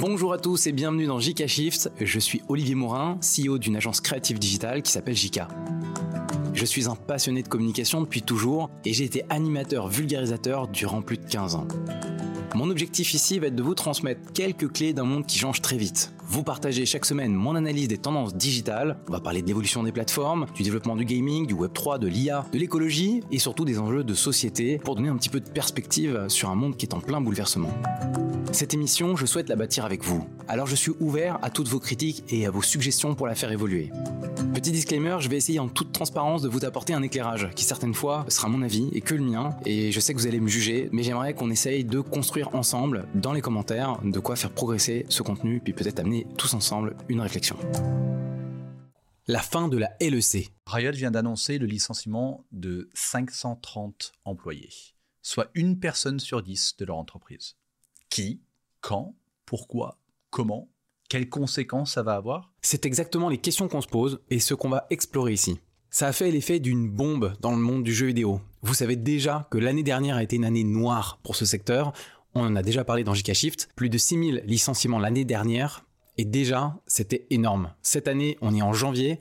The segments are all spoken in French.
Bonjour à tous et bienvenue dans JK Shift. Je suis Olivier Morin, CEO d'une agence créative digitale qui s'appelle JK. Je suis un passionné de communication depuis toujours et j'ai été animateur vulgarisateur durant plus de 15 ans. Mon objectif ici va être de vous transmettre quelques clés d'un monde qui change très vite. Vous partagez chaque semaine mon analyse des tendances digitales. On va parler de l'évolution des plateformes, du développement du gaming, du Web3, de l'IA, de l'écologie et surtout des enjeux de société pour donner un petit peu de perspective sur un monde qui est en plein bouleversement. Cette émission, je souhaite la bâtir avec vous. Alors je suis ouvert à toutes vos critiques et à vos suggestions pour la faire évoluer. Petit disclaimer, je vais essayer en toute transparence de vous apporter un éclairage qui certaines fois sera mon avis et que le mien. Et je sais que vous allez me juger, mais j'aimerais qu'on essaye de construire ensemble dans les commentaires de quoi faire progresser ce contenu, puis peut-être amener tous ensemble une réflexion. La fin de la LEC. Riot vient d'annoncer le licenciement de 530 employés, soit une personne sur dix de leur entreprise. Qui, quand, pourquoi, comment, quelles conséquences ça va avoir C'est exactement les questions qu'on se pose et ce qu'on va explorer ici. Ça a fait l'effet d'une bombe dans le monde du jeu vidéo. Vous savez déjà que l'année dernière a été une année noire pour ce secteur. On en a déjà parlé dans Shift. Plus de 6000 licenciements l'année dernière. Et déjà, c'était énorme. Cette année, on est en janvier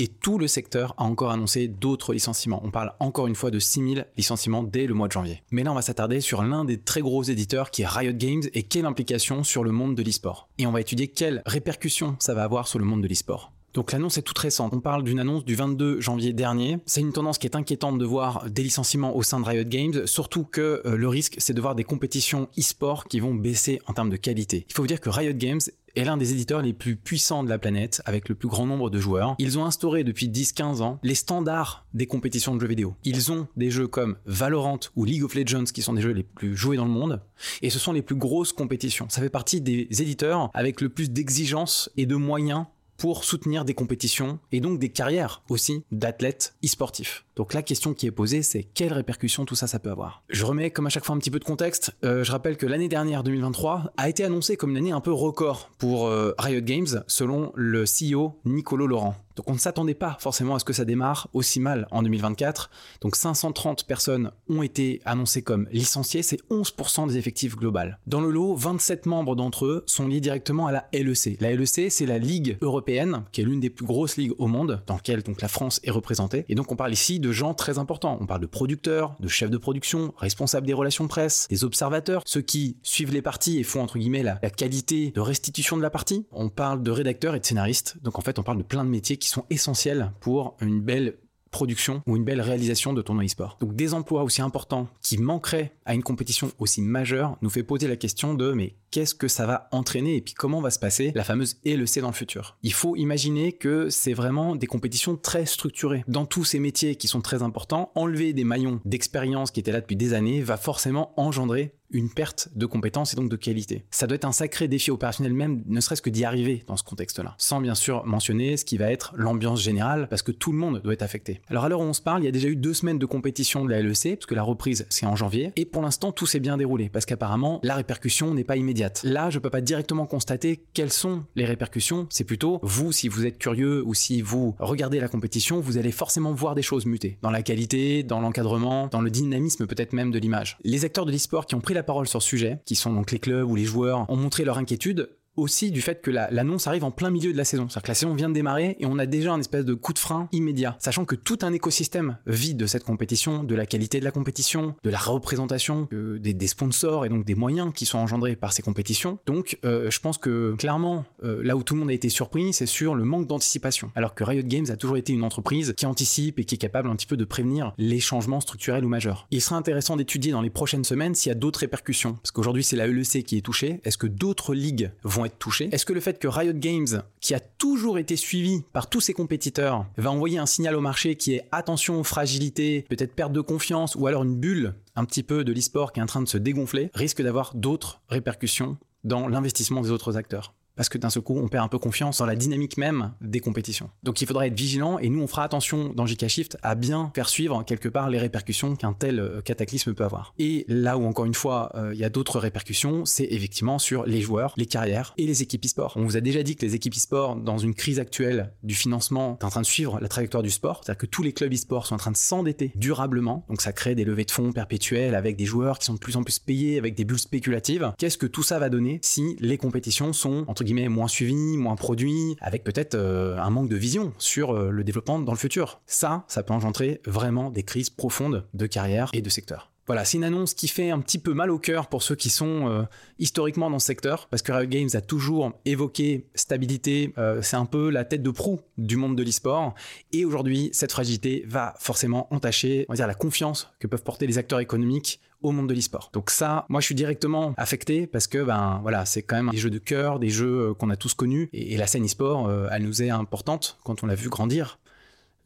et tout le secteur a encore annoncé d'autres licenciements. On parle encore une fois de 6000 licenciements dès le mois de janvier. Mais là, on va s'attarder sur l'un des très gros éditeurs qui est Riot Games et quelle implication sur le monde de l'e-sport. Et on va étudier quelles répercussions ça va avoir sur le monde de l'e-sport. Donc l'annonce est toute récente. On parle d'une annonce du 22 janvier dernier. C'est une tendance qui est inquiétante de voir des licenciements au sein de Riot Games, surtout que euh, le risque c'est de voir des compétitions e-sport qui vont baisser en termes de qualité. Il faut vous dire que Riot Games est l'un des éditeurs les plus puissants de la planète, avec le plus grand nombre de joueurs. Ils ont instauré depuis 10-15 ans les standards des compétitions de jeux vidéo. Ils ont des jeux comme Valorant ou League of Legends, qui sont des jeux les plus joués dans le monde, et ce sont les plus grosses compétitions. Ça fait partie des éditeurs avec le plus d'exigences et de moyens pour soutenir des compétitions et donc des carrières aussi d'athlètes e-sportifs. Donc la question qui est posée, c'est quelles répercussions tout ça, ça peut avoir? Je remets comme à chaque fois un petit peu de contexte. Euh, je rappelle que l'année dernière, 2023, a été annoncée comme une année un peu record pour euh, Riot Games, selon le CEO Nicolo Laurent. Donc on ne s'attendait pas forcément à ce que ça démarre aussi mal en 2024. Donc 530 personnes ont été annoncées comme licenciées, c'est 11% des effectifs globaux. Dans le lot, 27 membres d'entre eux sont liés directement à la LEC. La LEC, c'est la Ligue européenne, qui est l'une des plus grosses ligues au monde, dans laquelle donc la France est représentée. Et donc on parle ici de gens très importants. On parle de producteurs, de chefs de production, responsables des relations presse, des observateurs, ceux qui suivent les parties et font entre guillemets la, la qualité de restitution de la partie. On parle de rédacteurs et de scénaristes. Donc en fait, on parle de plein de métiers qui sont essentiels pour une belle production ou une belle réalisation de tournoi e-sport. Donc des emplois aussi importants qui manqueraient à une compétition aussi majeure nous fait poser la question de mais qu'est-ce que ça va entraîner et puis comment va se passer la fameuse LEC dans le futur? Il faut imaginer que c'est vraiment des compétitions très structurées. Dans tous ces métiers qui sont très importants, enlever des maillons d'expérience qui étaient là depuis des années va forcément engendrer une perte de compétences et donc de qualité. Ça doit être un sacré défi opérationnel même, ne serait-ce que d'y arriver dans ce contexte-là. Sans bien sûr mentionner ce qui va être l'ambiance générale, parce que tout le monde doit être affecté. Alors à l'heure où on se parle, il y a déjà eu deux semaines de compétition de la LEC, parce que la reprise c'est en janvier, et pour l'instant tout s'est bien déroulé, parce qu'apparemment la répercussion n'est pas immédiate. Là, je peux pas directement constater quelles sont les répercussions, c'est plutôt vous, si vous êtes curieux ou si vous regardez la compétition, vous allez forcément voir des choses muter, dans la qualité, dans l'encadrement, dans le dynamisme peut-être même de l'image. Les acteurs de l'e-sport qui ont pris la parole sur ce sujet, qui sont donc les clubs ou les joueurs, ont montré leur inquiétude aussi du fait que l'annonce arrive en plein milieu de la saison. C'est-à-dire que la saison vient de démarrer et on a déjà un espèce de coup de frein immédiat, sachant que tout un écosystème vit de cette compétition, de la qualité de la compétition, de la représentation, euh, des, sponsors et donc des moyens qui sont engendrés par ces compétitions. Donc euh, je pense que clairement, euh, là où tout le monde a été surpris, c'est sur le manque d'anticipation. Alors que Riot Games a toujours été une entreprise qui anticipe et qui est capable un petit peu de prévenir les changements structurels ou majeurs. Il sera intéressant d'étudier dans les prochaines semaines s'il y a d'autres répercussions. Parce qu'aujourd'hui c'est la LEC qui est touchée. Est-ce que d'autres ligues vont être Est-ce que le fait que Riot Games, qui a toujours été suivi par tous ses compétiteurs, va envoyer un signal au marché qui est attention, fragilité, peut-être perte de confiance ou alors une bulle un petit peu de l'e-sport qui est en train de se dégonfler, risque d'avoir d'autres répercussions dans l'investissement des autres acteurs? Parce que d'un seul coup, on perd un peu confiance dans la dynamique même des compétitions. Donc il faudra être vigilant et nous, on fera attention dans JK Shift à bien faire suivre quelque part les répercussions qu'un tel euh, cataclysme peut avoir. Et là où encore une fois, euh, il y a d'autres répercussions, c'est effectivement sur les joueurs, les carrières et les équipes e-sport. On vous a déjà dit que les équipes e-sport, dans une crise actuelle du financement, sont en train de suivre la trajectoire du sport, c'est-à-dire que tous les clubs e-sport sont en train de s'endetter durablement, donc ça crée des levées de fonds perpétuelles avec des joueurs qui sont de plus en plus payés, avec des bulles spéculatives. Qu'est-ce que tout ça va donner si les compétitions sont entre guillemets moins suivies, moins produites, avec peut-être euh, un manque de vision sur euh, le développement dans le futur Ça, ça peut engendrer vraiment des crises profondes de carrière et de secteur. Voilà, c'est une annonce qui fait un petit peu mal au cœur pour ceux qui sont euh, historiquement dans ce secteur, parce que Riot Games a toujours évoqué stabilité, euh, c'est un peu la tête de proue du monde de l'e-sport, et aujourd'hui, cette fragilité va forcément entacher, on va dire, la confiance que peuvent porter les acteurs économiques au monde de l'e-sport. Donc ça, moi je suis directement affecté parce que ben voilà, c'est quand même des jeux de cœur, des jeux euh, qu'on a tous connus et, la scène e-sport, elle nous est importante quand on l'a vu grandir.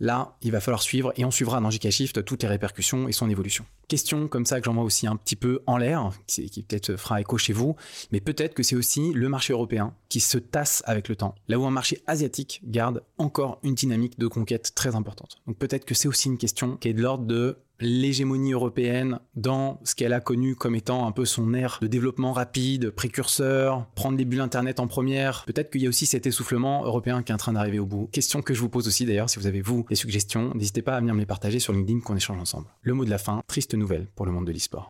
Là, il va falloir suivre et on suivra dans JK Shift toutes les répercussions et son évolution. Question comme ça que j'envoie aussi un petit peu en l'air, qui, qui peut-être fera écho chez vous, mais peut-être que c'est aussi le marché européen qui se tasse avec le temps, là où un marché asiatique garde encore une dynamique de conquête très importante. Donc peut-être que c'est aussi une question qui est de l'ordre de l'hégémonie européenne dans ce qu'elle a connu comme étant un peu son ère de développement rapide, précurseur, prendre les bulles Internet en première. Peut-être qu'il y a aussi cet essoufflement européen qui est en train d'arriver au bout. Question que je vous pose aussi d'ailleurs, si vous avez vous des suggestions, n'hésitez pas à venir me les partager sur LinkedIn qu'on échange ensemble. Le mot de la fin, triste nouvelle pour le monde de l'e-sport.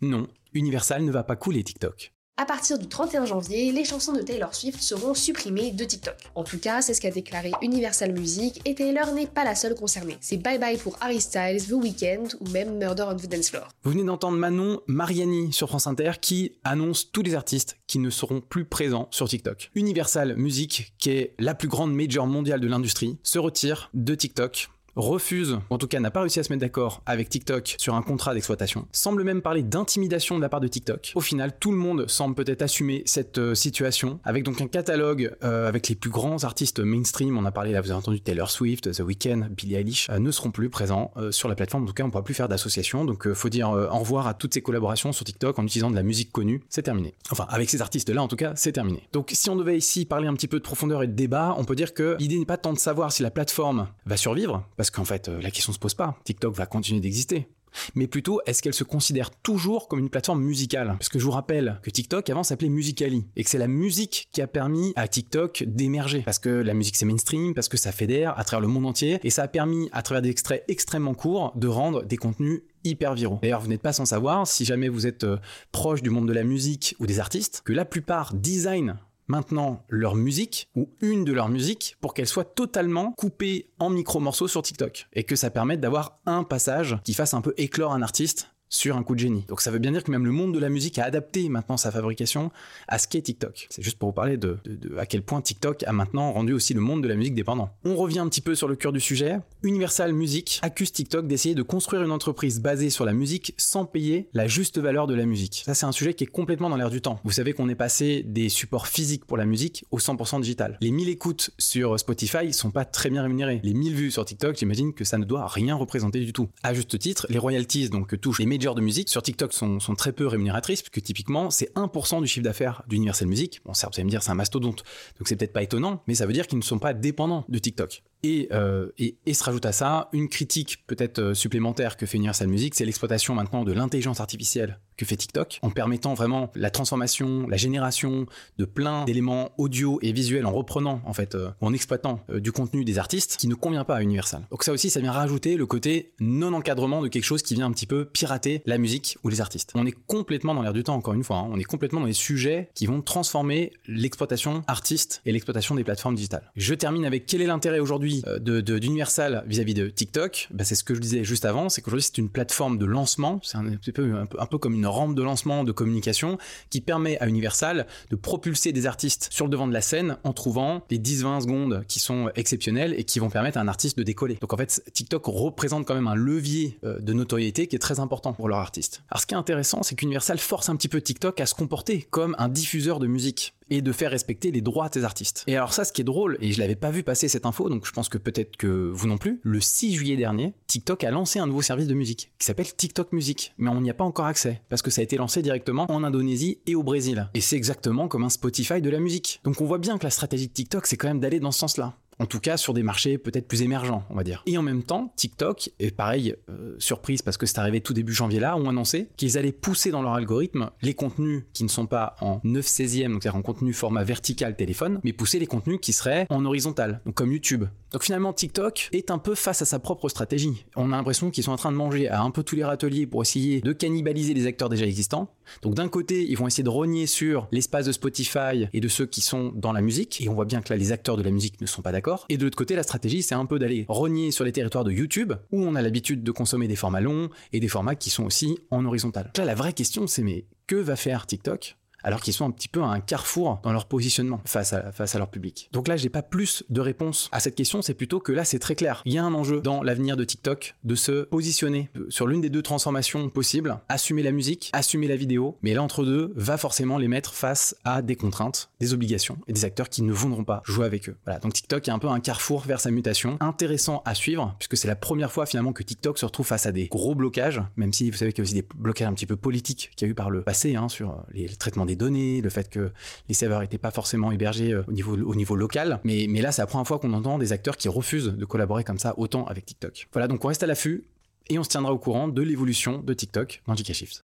Non, Universal ne va pas couler TikTok. À partir du 31 janvier, les chansons de Taylor Swift seront supprimées de TikTok. En tout cas, c'est ce qu'a déclaré Universal Music et Taylor n'est pas la seule concernée. C'est bye bye pour Harry Styles, The Weeknd ou même Murder on the Dance Floor. Vous venez d'entendre Manon Mariani sur France Inter qui annonce tous les artistes qui ne seront plus présents sur TikTok. Universal Music, qui est la plus grande major mondiale de l'industrie, se retire de TikTok refuse, en tout cas n'a pas réussi à se mettre d'accord avec TikTok sur un contrat d'exploitation, semble même parler d'intimidation de la part de TikTok. Au final, tout le monde semble peut-être assumer cette euh, situation, avec donc un catalogue euh, avec les plus grands artistes mainstream, on a parlé là, vous avez entendu Taylor Swift, The Weeknd, Billie Eilish, euh, ne seront plus présents sur la plateforme, en tout cas on ne pourra plus faire d'association, donc faut dire au revoir à toutes ces collaborations sur TikTok en utilisant de la musique connue, c'est terminé. Enfin, avec ces artistes-là en tout cas, c'est terminé. Donc si on devait ici parler un petit peu de profondeur et de débat, on peut dire que l'idée n'est pas tant de savoir si la plateforme va survivre, parce qu'en fait, euh, la question se pose pas. TikTok va continuer d'exister. Mais plutôt, est-ce qu'elle se considère toujours comme une plateforme musicale? Parce que je vous rappelle que TikTok avant s'appelait Musicali et que c'est la musique qui a permis à TikTok d'émerger. Parce que la musique c'est mainstream, parce que ça fédère à travers le monde entier et ça a permis à travers des extraits extrêmement courts de rendre des contenus hyper viraux. D'ailleurs, vous n'êtes pas sans savoir, si jamais vous êtes euh, proche du monde de la musique ou des artistes, que la plupart design maintenant leur musique ou une de leurs musiques pour qu'elle soit totalement coupée en micro-morceaux sur TikTok. Et que ça permette d'avoir un passage qui fasse un peu éclore un artiste sur un coup de génie. Donc ça veut bien dire que même le monde de la musique a adapté maintenant sa fabrication à ce qu'est TikTok. C'est juste pour vous parler de, à quel point TikTok a maintenant rendu aussi le monde de la musique dépendant. On revient un petit peu sur le cœur du sujet. Universal Music accuse TikTok d'essayer de construire une entreprise basée sur la musique sans payer la juste valeur de la musique. Ça c'est un sujet qui est complètement dans l'air du temps. Vous savez qu'on est passé des supports physiques pour la musique au 100% digital. Les 1000 écoutes sur Spotify sont pas très bien rémunérées. Les 1000 vues sur TikTok, j'imagine que ça ne doit rien représenter du tout. À juste titre, les royalties donc que touchent les médias de musique sur TikTok sont, très peu rémunératrices, puisque typiquement, c'est 1% du chiffre d'affaires d'Universal Music. Bon, certes, vous allez me dire, c'est un mastodonte, donc c'est peut-être pas étonnant, mais ça veut dire qu'ils ne sont pas dépendants de TikTok. Euh, et, se rajoute à ça une critique peut-être euh, supplémentaire que fait Universal Music, c'est l'exploitation maintenant de l'intelligence artificielle que fait TikTok, en permettant vraiment la transformation, la génération de plein d'éléments audio et visuels en reprenant en fait, euh, en exploitant du contenu des artistes qui ne convient pas à Universal. Donc ça aussi, ça vient rajouter le côté non-encadrement de quelque chose qui vient un petit peu pirater la musique ou les artistes. On est complètement dans l'air du temps, encore une fois, hein. on est complètement dans les sujets qui vont transformer l'exploitation artiste et l'exploitation des plateformes digitales. Je termine avec quel est l'intérêt aujourd'hui euh, de, d'Universal vis-à-vis de TikTok, bah, c'est ce que je disais juste avant, c'est qu'aujourd'hui c'est une plateforme de lancement, c'est un, peu, un, peu, comme une rampe de lancement de communication qui permet à Universal de propulser des artistes sur le devant de la scène en trouvant des 10-20 secondes qui sont exceptionnelles et qui vont permettre à un artiste de décoller. Donc en fait, TikTok représente quand même un levier euh, de notoriété qui est très important pour leur artiste. Alors ce qui est intéressant, c'est qu'Universal force un petit peu TikTok à se comporter comme un diffuseur de musique et de faire respecter les droits de ces artistes. Et alors ça, ce qui est drôle, et je l'avais pas vu passer cette info, donc je pense que peut-être que vous non plus, le 6 juillet dernier, TikTok a lancé un nouveau service de musique qui s'appelle TikTok Music, mais on n'y a pas encore accès parce que ça a été lancé directement en Indonésie et au Brésil. Et c'est exactement comme un Spotify de la musique. Donc on voit bien que la stratégie de TikTok, c'est quand même d'aller dans ce sens-là. En tout cas, sur des marchés peut-être plus émergents, on va dire. Et en même temps, TikTok, et pareil, euh, surprise parce que c'est arrivé tout début janvier là, ont annoncé qu'ils allaient pousser dans leur algorithme les contenus qui ne sont pas en 9 16e, donc c'est-à-dire en contenu format vertical téléphone, mais pousser les contenus qui seraient en horizontal, donc comme YouTube. Donc finalement, TikTok est un peu face à sa propre stratégie. On a l'impression qu'ils sont en train de manger à un peu tous les râteliers pour essayer de cannibaliser les acteurs déjà existants. Donc d'un côté, ils vont essayer de rogner sur l'espace de Spotify et de ceux qui sont dans la musique, et on voit bien que là, les acteurs de la musique ne sont pas d'accord. Et de l'autre côté, la stratégie, c'est un peu d'aller rogner sur les territoires de YouTube, où on a l'habitude de consommer des formats longs et des formats qui sont aussi en horizontal. Là, la vraie question, c'est mais que va faire TikTok alors qu'ils sont un petit peu à un carrefour dans leur positionnement face à, face à leur public. Donc là, j'ai pas plus de réponse à cette question, c'est plutôt que là, c'est très clair. Il y a un enjeu dans l'avenir de TikTok de se positionner sur l'une des deux transformations possibles, assumer la musique, assumer la vidéo, mais l'entre deux va forcément les mettre face à des contraintes, des obligations et des acteurs qui ne voudront pas jouer avec eux. Voilà, donc TikTok est un peu un carrefour vers sa mutation, intéressant à suivre, puisque c'est la première fois finalement que TikTok se retrouve face à des gros blocages, même si vous savez qu'il y a aussi des blocages un petit peu politiques qu'il y a eu par le passé hein, sur les traitements des données, le fait que les serveurs n'étaient pas forcément hébergés euh, au niveau, au niveau local. Mais, là, c'est la première fois qu'on entend des acteurs qui refusent de collaborer comme ça autant avec TikTok. Voilà, donc on reste à l'affût et on se tiendra au courant de l'évolution de TikTok dans GK Shift.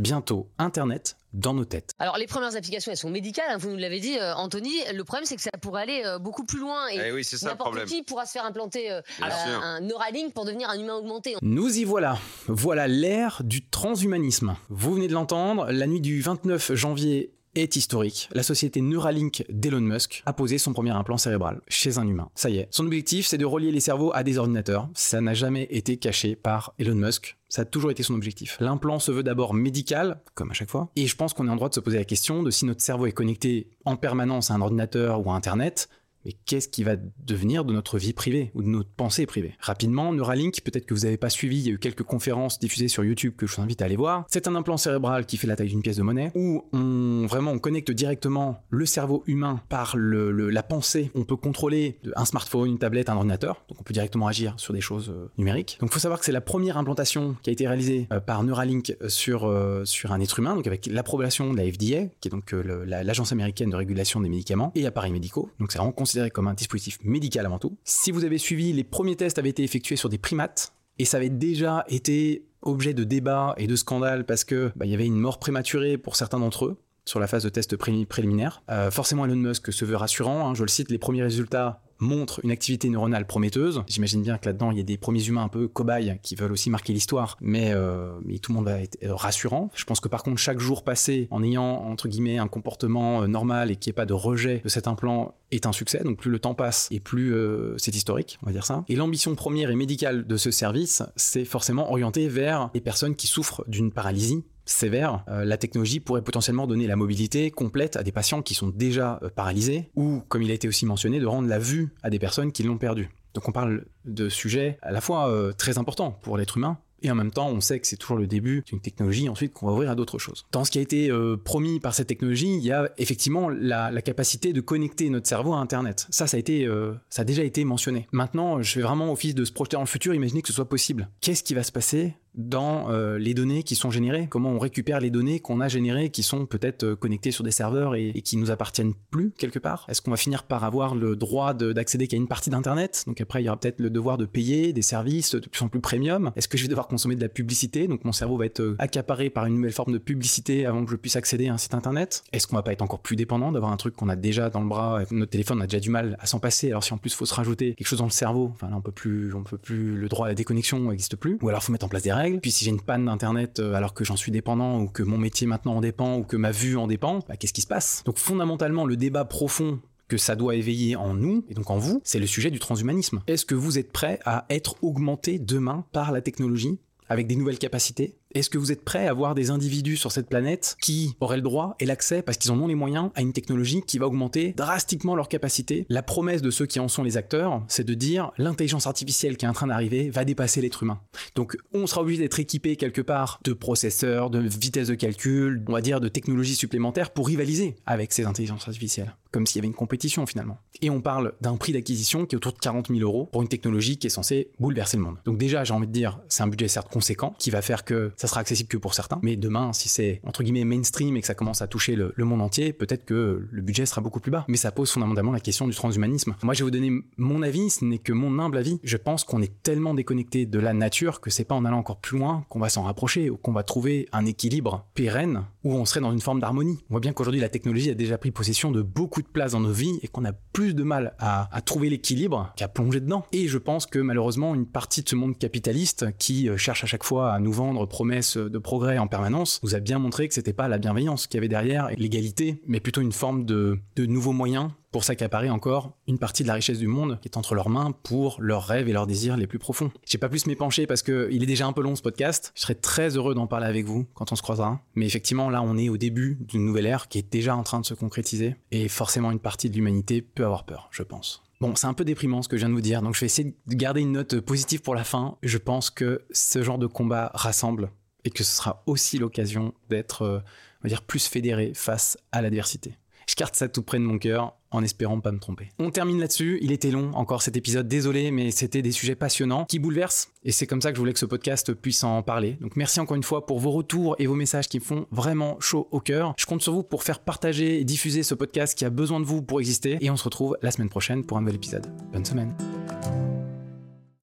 bientôt Internet dans nos têtes. Alors les premières applications, elles sont médicales, hein, vous nous l'avez dit, euh, Anthony. Le problème, c'est que ça pourrait aller euh, beaucoup plus loin. Et eh oui, c'est ça le problème. qui pourra se faire implanter euh, un Neuralink pour devenir un humain augmenté. Nous y voilà. Voilà l'ère du transhumanisme. Vous venez de l'entendre, la nuit du 29 janvier est historique. La société Neuralink d'Elon Musk a posé son premier implant cérébral chez un humain. Ça y est. Son objectif, c'est de relier les cerveaux à des ordinateurs. Ça n'a jamais été caché par Elon Musk. Ça a toujours été son objectif. L'implant se veut d'abord médical, comme à chaque fois, et je pense qu'on est en droit de se poser la question de si notre cerveau est connecté en permanence à un ordinateur ou à Internet, mais qu'est-ce qui va devenir de notre vie privée ou de notre pensée privée? Rapidement, Neuralink, peut-être que vous n'avez pas suivi, il y a eu quelques conférences diffusées sur YouTube que je vous invite à aller voir. C'est un implant cérébral qui fait la taille d'une pièce de monnaie, où on vraiment on connecte directement le cerveau humain par la pensée. On peut contrôler un smartphone, une tablette, un ordinateur, donc on peut directement agir sur des choses euh, numériques. Donc il faut savoir que c'est la première implantation qui a été réalisée euh, par Neuralink sur, euh, sur un être humain, donc avec l'approbation de la FDA, qui est donc l'agence américaine de régulation des médicaments et appareils médicaux. Donc c'est vraiment comme un dispositif médical avant tout. Si vous avez suivi, les premiers tests avaient été effectués sur des primates et ça avait déjà été objet de débat et de scandale parce que bah, y avait une mort prématurée pour certains d'entre eux sur la phase de test préliminaire. Euh, forcément, Elon Musk se veut rassurant. Hein. je le cite, les premiers résultats montre une activité neuronale prometteuse. J'imagine bien que là-dedans, il y a des premiers humains un peu cobayes qui veulent aussi marquer l'histoire, mais, euh, mais tout le monde va être euh, rassurant. Je pense que par contre, chaque jour passé en ayant, entre guillemets, un comportement euh, normal et qu'il n'y ait pas de rejet de cet implant est un succès. Donc plus le temps passe et plus c'est historique, on va dire ça. Et l'ambition première et médicale de ce service, c'est forcément orienté vers les personnes qui souffrent d'une paralysie sévère, euh, la technologie pourrait potentiellement donner la mobilité complète à des patients qui sont déjà euh, paralysés, ou, comme il a été aussi mentionné, de rendre la vue à des personnes qui l'ont perdue. Donc on parle de sujets à la fois euh, très importants pour l'être humain, et en même temps, on sait que c'est toujours le début d'une technologie ensuite qu'on va ouvrir à d'autres choses. Dans ce qui a été promis par cette technologie, il y a effectivement la, capacité de connecter notre cerveau à Internet. Ça, ça a, été, ça a déjà été mentionné. Maintenant, je fais vraiment office de se projeter dans le futur, imaginer que ce soit possible. Qu'est-ce qui va se passer dans euh, les données qui sont générées. Comment on récupère les données qu'on a générées qui sont peut-être connectées sur des serveurs et, et, qui nous appartiennent plus quelque part? Est-ce qu'on va finir par avoir le droit d'accéder qu'à une partie d'Internet? Donc après, il y aura peut-être le devoir de payer des services de plus en plus premium. Est-ce que je vais devoir consommer de la publicité, donc mon cerveau va être euh, accaparé par une nouvelle forme de publicité avant que je puisse accéder à un site internet. Est-ce qu'on va pas être encore plus dépendant d'avoir un truc qu'on a déjà dans le bras, notre téléphone on a déjà du mal à s'en passer, alors si en plus faut se rajouter quelque chose dans le cerveau, enfin là on peut plus, on peut plus, le droit à la déconnexion n'existe plus, ou alors faut mettre en place des puis si j'ai une panne d'internet euh, alors que j'en suis dépendant, ou que mon métier maintenant en dépend, ou que ma vue en dépend, bah, qu'est-ce qui se passe? Donc fondamentalement le débat profond que ça doit éveiller en nous, et donc en vous, c'est le sujet du transhumanisme. Est-ce que vous êtes prêt à être augmenté demain par la technologie avec des nouvelles capacités? Est-ce que vous êtes prêt à voir des individus sur cette planète qui auraient le droit et l'accès, parce qu'ils en ont les moyens, à une technologie qui va augmenter drastiquement leur capacité? La promesse de ceux qui en sont les acteurs, c'est de dire l'intelligence artificielle qui est en train d'arriver va dépasser l'être humain. Donc on sera obligé d'être équipé quelque part de processeurs, de vitesse de calcul, on va dire de technologies supplémentaires pour rivaliser avec ces intelligences artificielles comme s'il y avait une compétition finalement. Et on parle d'un prix d'acquisition qui est autour de 40 000 euros pour une technologie qui est censée bouleverser le monde. Donc déjà, j'ai envie de dire, c'est un budget certes conséquent qui va faire que ça sera accessible que pour certains, mais demain, si c'est entre guillemets mainstream et que ça commence à toucher le, monde entier, peut-être que le budget sera beaucoup plus bas. Mais ça pose fondamentalement la question du transhumanisme. Moi, je vais vous donner mon avis, ce n'est que mon humble avis. Je pense qu'on est tellement déconnecté de la nature que c'est pas en allant encore plus loin qu'on va s'en rapprocher ou qu'on va trouver un équilibre pérenne où on serait dans une forme d'harmonie. On voit bien qu'aujourd'hui, la technologie a déjà pris possession de beaucoup de place dans nos vies et qu'on a plus de mal à, trouver l'équilibre qu'à plonger dedans. Et je pense que malheureusement, une partie de ce monde capitaliste qui euh, cherche à chaque fois à nous vendre de progrès en permanence nous a bien montré que c'était pas la bienveillance qu'il y avait derrière, l'égalité, mais plutôt une forme de, de nouveaux moyens pour s'accaparer encore une partie de la richesse du monde qui est entre leurs mains pour leurs rêves et leurs désirs les plus profonds. J'ai pas plus m'épancher parce que il est déjà un peu long ce podcast. Je serais très heureux d'en parler avec vous quand on se croisera. Mais effectivement, là, on est au début d'une nouvelle ère qui est déjà en train de se concrétiser et forcément une partie de l'humanité peut avoir peur, je pense. Bon, c'est un peu déprimant ce que je viens de vous dire, donc je vais essayer de garder une note positive pour la fin. Je pense que ce genre de combat rassemble et que ce sera aussi l'occasion d'être, euh, on va dire, plus fédéré face à l'adversité. Je carte ça tout près de mon cœur en espérant pas me tromper. On termine là-dessus. Il était long encore cet épisode. Désolé, mais c'était des sujets passionnants qui bouleversent. Et c'est comme ça que je voulais que ce podcast puisse en parler. Donc merci encore une fois pour vos retours et vos messages qui me font vraiment chaud au cœur. Je compte sur vous pour faire partager et diffuser ce podcast qui a besoin de vous pour exister. Et on se retrouve la semaine prochaine pour un nouvel épisode. Bonne semaine.